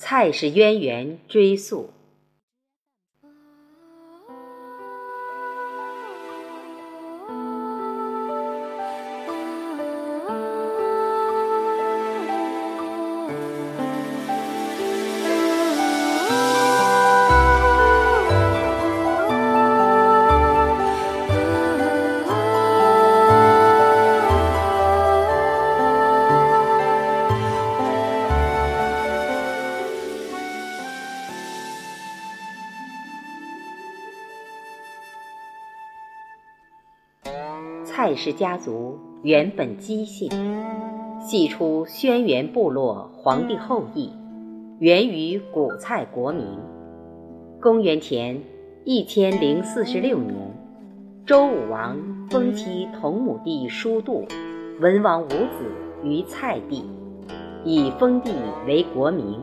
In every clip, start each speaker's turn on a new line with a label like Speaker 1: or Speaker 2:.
Speaker 1: 蔡氏渊源追溯。蔡氏家族原本姬姓，系出轩辕部落皇帝后裔，源于古蔡国名。公元前一千零四十六年，周武王封其同母弟叔度，文王五子于蔡地，以封地为国名，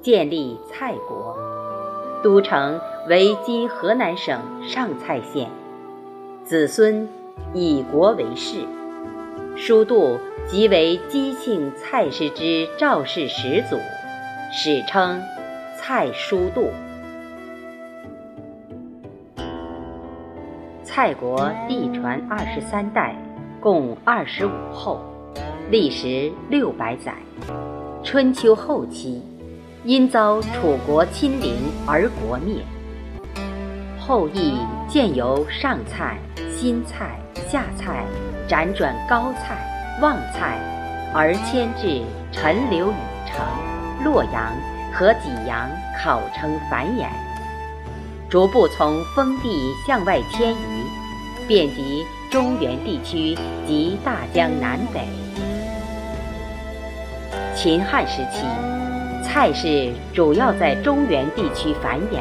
Speaker 1: 建立蔡国，都城为今河南省上蔡县，子孙。以国为氏，叔度即为姬姓蔡氏之赵氏始祖，史称蔡叔度。蔡国地传二十三代，共二十五后，历时六百载。春秋后期，因遭楚国侵凌而国灭。后裔渐由上蔡、新蔡。下蔡辗转高蔡、旺蔡，而迁至陈留禹城、洛阳和济阳，考称繁衍，逐步从封地向外迁移，遍及中原地区及大江南北。秦汉时期，蔡氏主要在中原地区繁衍。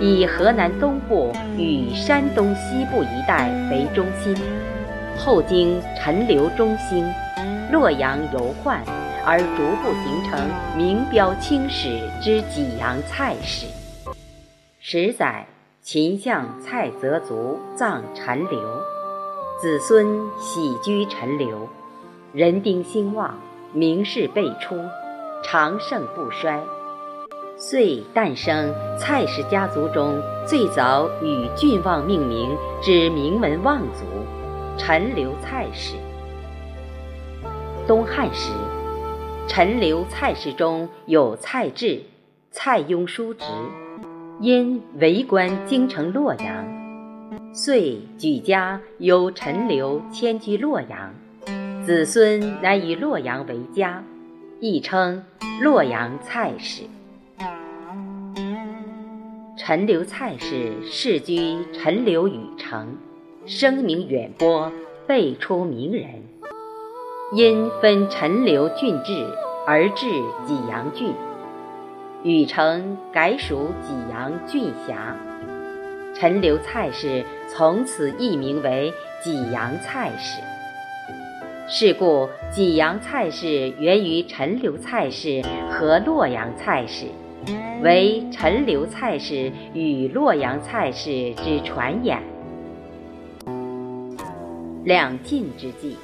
Speaker 1: 以河南东部与山东西部一带为中心，后经陈留中兴、洛阳游宦，而逐步形成名标青史之济阳蔡氏。十载，秦相蔡泽族葬陈留，子孙喜居陈留，人丁兴旺，名士辈出，长盛不衰。遂诞生蔡氏家族中最早与郡望命名之名门望族——陈留蔡氏。东汉时，陈留蔡氏中有蔡志、蔡邕叔侄，因为官京城洛阳，遂举家由陈留迁居洛阳，子孙乃以洛阳为家，亦称洛阳蔡氏。陈留蔡氏世居陈留禹城，声名远播，辈出名人。因分陈留郡治而置济阳郡，禹城改属济阳郡辖。陈留蔡氏从此易名为济阳蔡氏。是故，济阳蔡氏源于陈留蔡氏和洛阳蔡氏。为陈留蔡氏与洛阳蔡氏之传衍。两晋之际，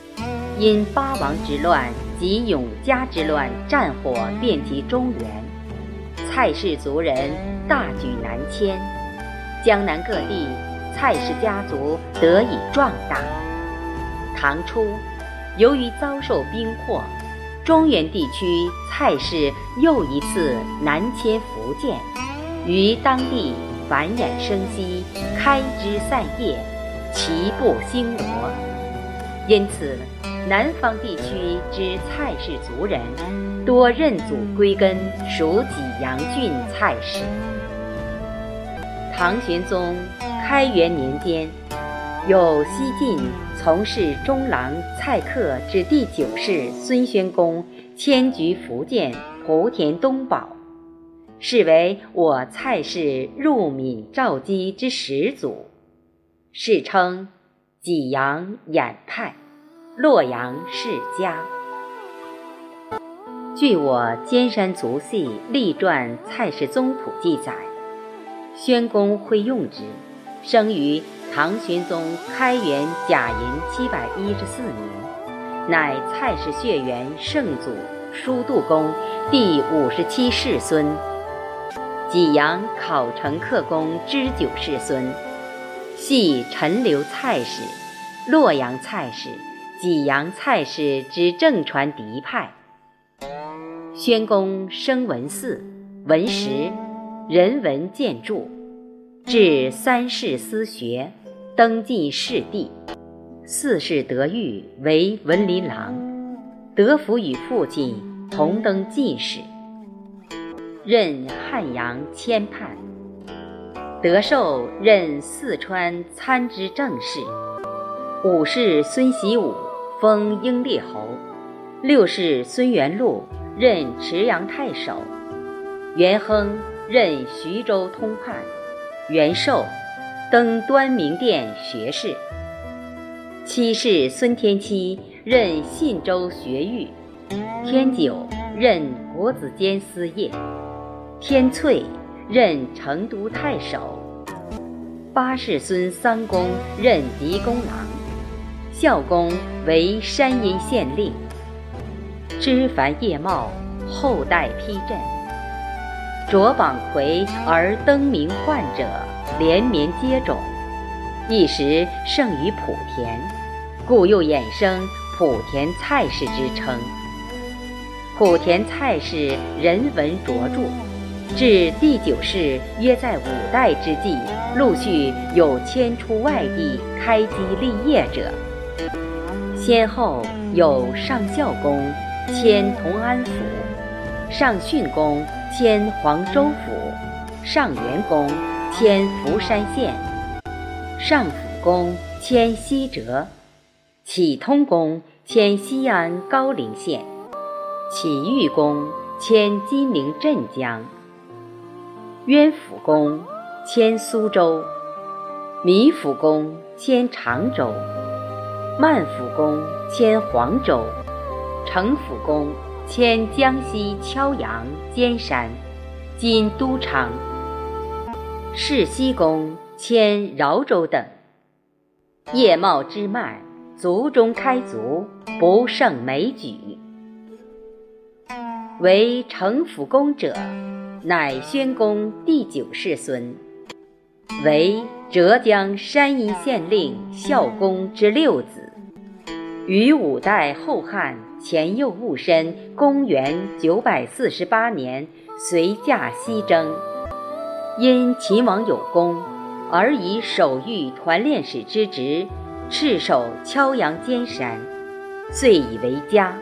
Speaker 1: 因八王之乱及永嘉之乱，战火遍及中原，蔡氏族人大举南迁，江南各地蔡氏家族得以壮大。唐初，由于遭受兵祸。中原地区蔡氏又一次南迁福建，于当地繁衍生息，开枝散叶，其不兴罗。因此，南方地区之蔡氏族人多认祖归根属济阳郡蔡氏。唐玄宗开元年间，有西晋。从事中郎蔡客之第九世孙宣公迁居福建莆田东堡，是为我蔡氏入闽赵姬之始祖，世称济阳衍派，洛阳世家。据我《尖山族系立传蔡氏宗谱》记载，宣公会用之，生于。唐玄宗开元甲寅七百一十四年，乃蔡氏血缘圣祖叔度公第五十七世孙，济阳考成克公之九世孙，系陈留蔡氏、洛阳蔡氏、济阳蔡氏之正传嫡派。宣公生文嗣、文实，人文建筑，至三世私学，登进士第。四世德育为文林郎，德福与父亲同登进士，任汉阳签判，德寿任四川参知政事。五世孙习武封英烈侯，六世孙元禄任池阳太守，元亨任徐州通判，元寿登端明殿学士。七世孙天期任信州学谕，天九任国子监司业，天粹任成都太守。八世孙桑公任狄公郎，孝公为山阴县令。枝繁叶茂，后代批阵。着榜魁而登名宦者，连绵接踵。一时盛于莆田，故又衍生莆田蔡氏之称。莆田蔡氏人文卓著，至第九世约在五代之际，陆续有迁出外地开基立业者，先后有上孝公迁同安府，上训公迁黄州府，上元公迁福山县。上府公迁西浙，启通公迁西安高陵县，启玉公迁金陵镇江，渊府公迁苏州，弥府公迁常州，曼府公迁黄州，城府公迁江西敲阳尖山，今都昌，世西公。迁饶州等，叶茂之迈，族中开族，不胜枚举。为城府公者，乃宣公第九世孙，为浙江山阴县令孝公之六子。于五代后汉前右戊申，公元九百四十八年，随驾西征，因秦王有功。而以守御团练使之职，赤守敲阳尖山，遂以为家，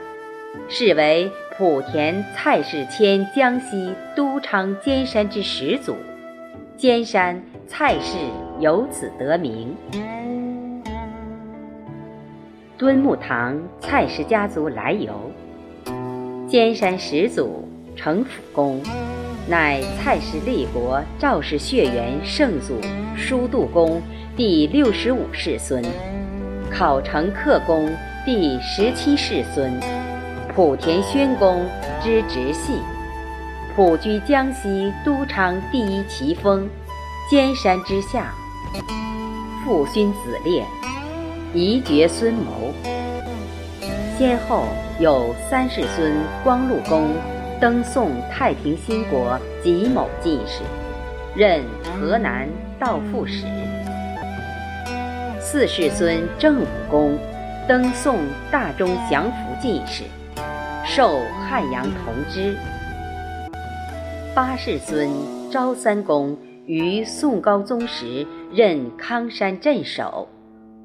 Speaker 1: 是为莆田蔡氏迁江西都昌尖山之始祖，尖山蔡氏由此得名。敦睦堂蔡氏家族来由，尖山始祖成府公。乃蔡氏立国赵氏血缘圣祖舒度公第六十五世孙，考成克公第十七世孙，莆田宣公之直系，普居江西都昌第一奇峰，尖山之下，父勋子烈，遗绝孙谋，先后有三世孙光禄公。登宋太平兴国己卯进士，任河南道副使。四世孙郑武公登宋大中祥符进士，授汉阳同知。八世孙昭三公于宋高宗时任康山镇守，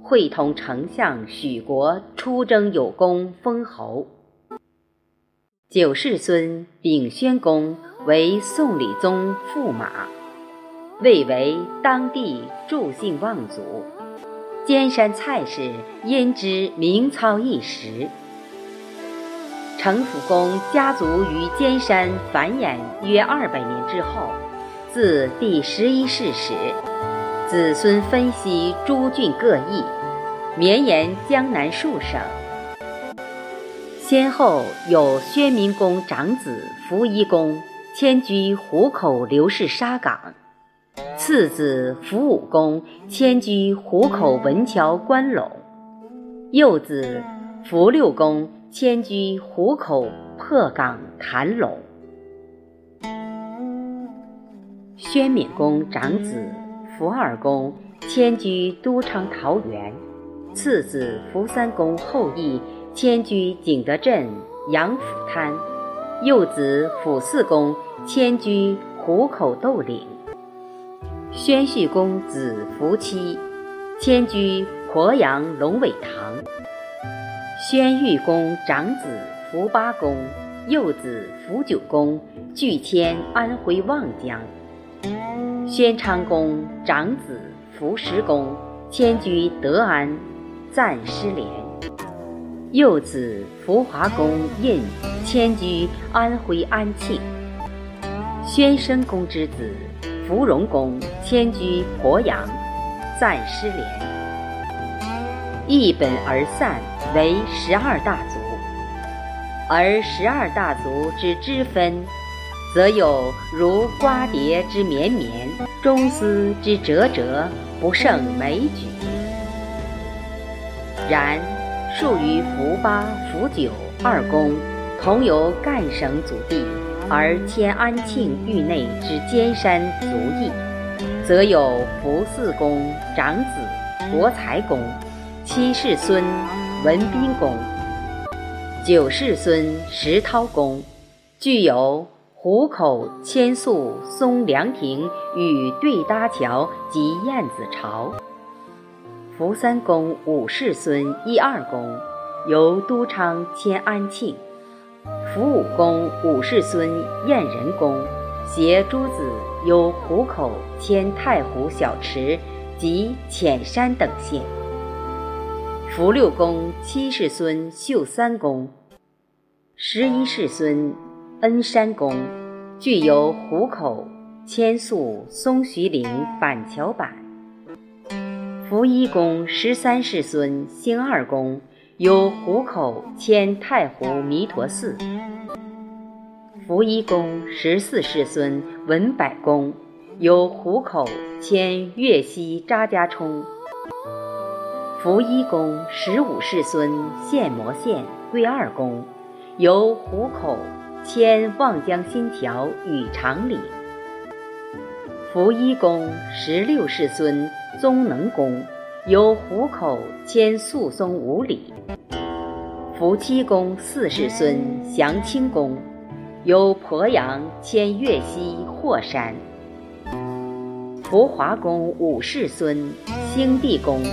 Speaker 1: 会同丞相许国出征有功，封侯。九世孙秉宣公为宋理宗驸马，位为当地助姓望族。尖山蔡氏因之名操一时。程府公家族于尖山繁衍约二百年之后，自第十一世始，子孙分析诸郡各异，绵延江南数省。先后有宣明公长子扶一公迁居湖口刘氏沙岗，次子扶武公迁居湖口文桥关陇，幼子扶六公迁居湖口破岗谭龙。宣敏公长子福二公迁居都昌桃园，次子福三公后裔迁居景德镇杨府滩，幼子福四公迁居湖口窦岭。宣绪公子福七迁居鄱阳龙尾塘。宣裕公长子福八公，幼子福九公俱迁安徽望江。宣昌公长子福十公迁居德安，暂失联；幼子福华公胤迁居安徽安庆。宣生公之子福荣公迁居鄱阳，暂失联。一本而散，为十二大族。而十二大族之支分。则有如瓜瓞之绵绵，中丝之折折，不胜枚举。然数于福八、福九二公，同由赣省祖地而迁安庆域内之尖山族邑，则有福四公长子国才公，七世孙文彬公，九世孙石涛公，具有。湖口千宿松凉亭与对搭桥及燕子巢。福三公五世孙一二公由都昌迁安庆。福五公五世孙燕仁公携诸子由湖口迁太湖小池及浅山等县。福六公七世孙秀三公十一世孙。恩山公，具由虎口迁宿松徐岭板桥板。福一公十三世孙兴二公，由虎口迁太湖弥陀寺。福一公十四世孙文柏公，由虎口迁岳西扎家冲。福一公十五世孙献摩县桂二公，由虎口。迁望江新桥与长岭。福一公十六世孙宗能公，由湖口迁宿松五里。福七公四世孙祥清公，由鄱阳迁岳西霍山。福华公五世孙兴帝公，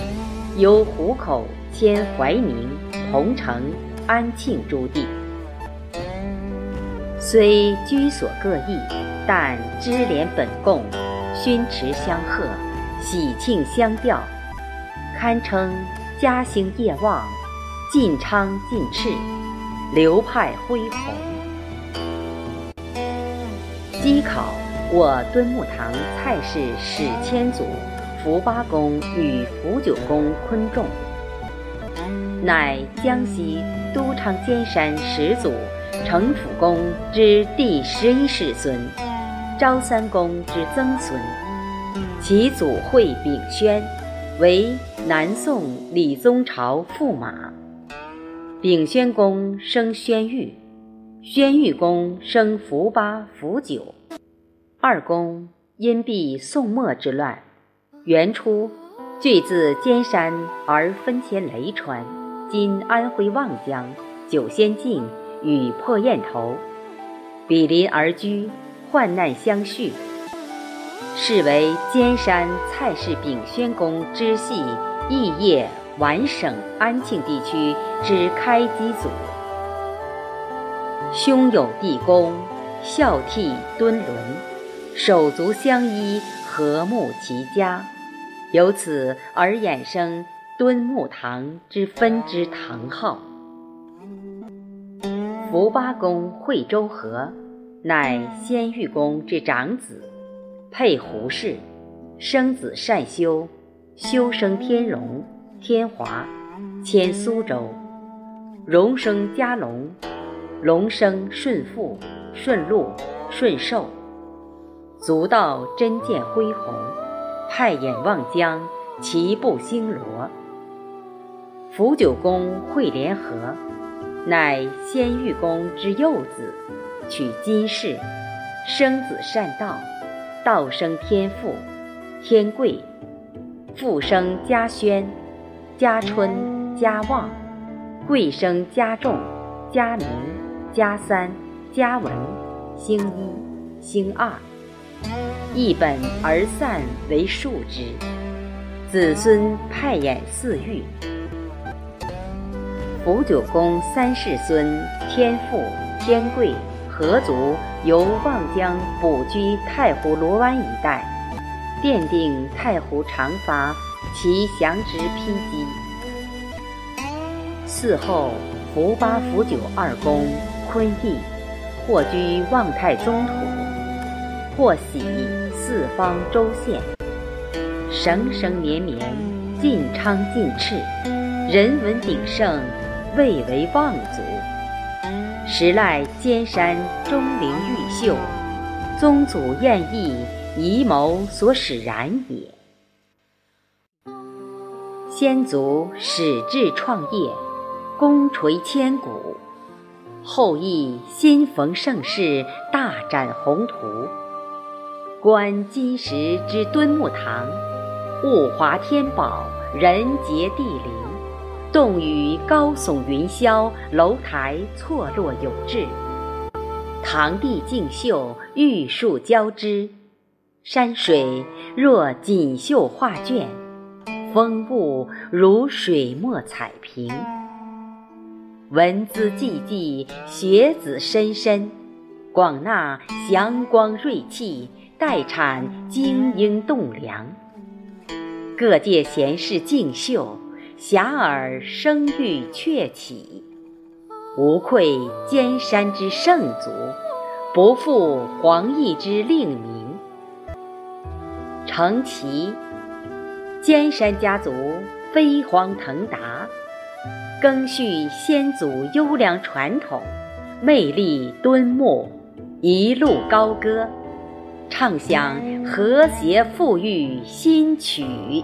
Speaker 1: 由湖口迁怀宁、桐城、安庆诸地。虽居所各异，但知联本共，熏池相和，喜庆相调，堪称嘉兴业旺，晋昌晋赤，流派恢宏。稽考我敦睦堂蔡氏史迁祖福八公与福九公昆仲，乃江西都昌尖山始祖。成府公之第十一世孙，昭三公之曾孙，其祖讳秉宣，为南宋理宗朝驸马。秉宣公生宣玉，宣玉公生福八、福九。二公因避宋末之乱，元初聚自尖山而分迁雷川（今安徽望江）、九仙境。与破雁头，比邻而居，患难相续，是为尖山蔡氏炳宣公之系义业皖省安庆地区之开基祖。兄友弟恭，孝悌敦伦，手足相依，和睦齐家，由此而衍生敦睦堂之分支堂号。福八公惠州和，乃先玉公之长子，配胡氏，生子善修，修生天荣、天华，迁苏州。荣生嘉隆，隆生顺父、顺禄、顺寿。足道真见恢宏，派眼望江，其步星罗。福九公惠联和。乃先玉公之幼子，取金氏，生子善道，道生天父，天贵，父生家宣，家春，家旺，贵生家重，家明，家三，家文，兴一，兴二，一本而散为数之，子孙派衍四育。福九公三世孙天父、天贵、何族由望江补居太湖罗湾一带，奠定太湖长发其祥之披基。嗣后福八、福九二公坤义，或居望太宗土，或徙四方州县，生生绵绵，晋昌晋赤，人文鼎盛。未为望族，实赖尖山钟灵毓秀，宗祖宴逸遗谋所使然也。先祖始志创业，功垂千古；后裔新逢盛世，大展宏图。观今时之敦木堂，物华天宝，人杰地灵。洞宇高耸云霄，楼台错落有致。堂棣竞秀，玉树交织。山水若锦绣画卷，风物如水墨彩屏。文姿济济，学子深深，广纳祥光瑞气，待产精英栋梁。各界贤士竞秀。遐迩声誉鹊起，无愧尖山之圣族，不负黄奕之令名。承其尖山家族飞黄腾达，更续先祖优良传统，魅力敦睦，一路高歌，唱响和谐富裕新曲。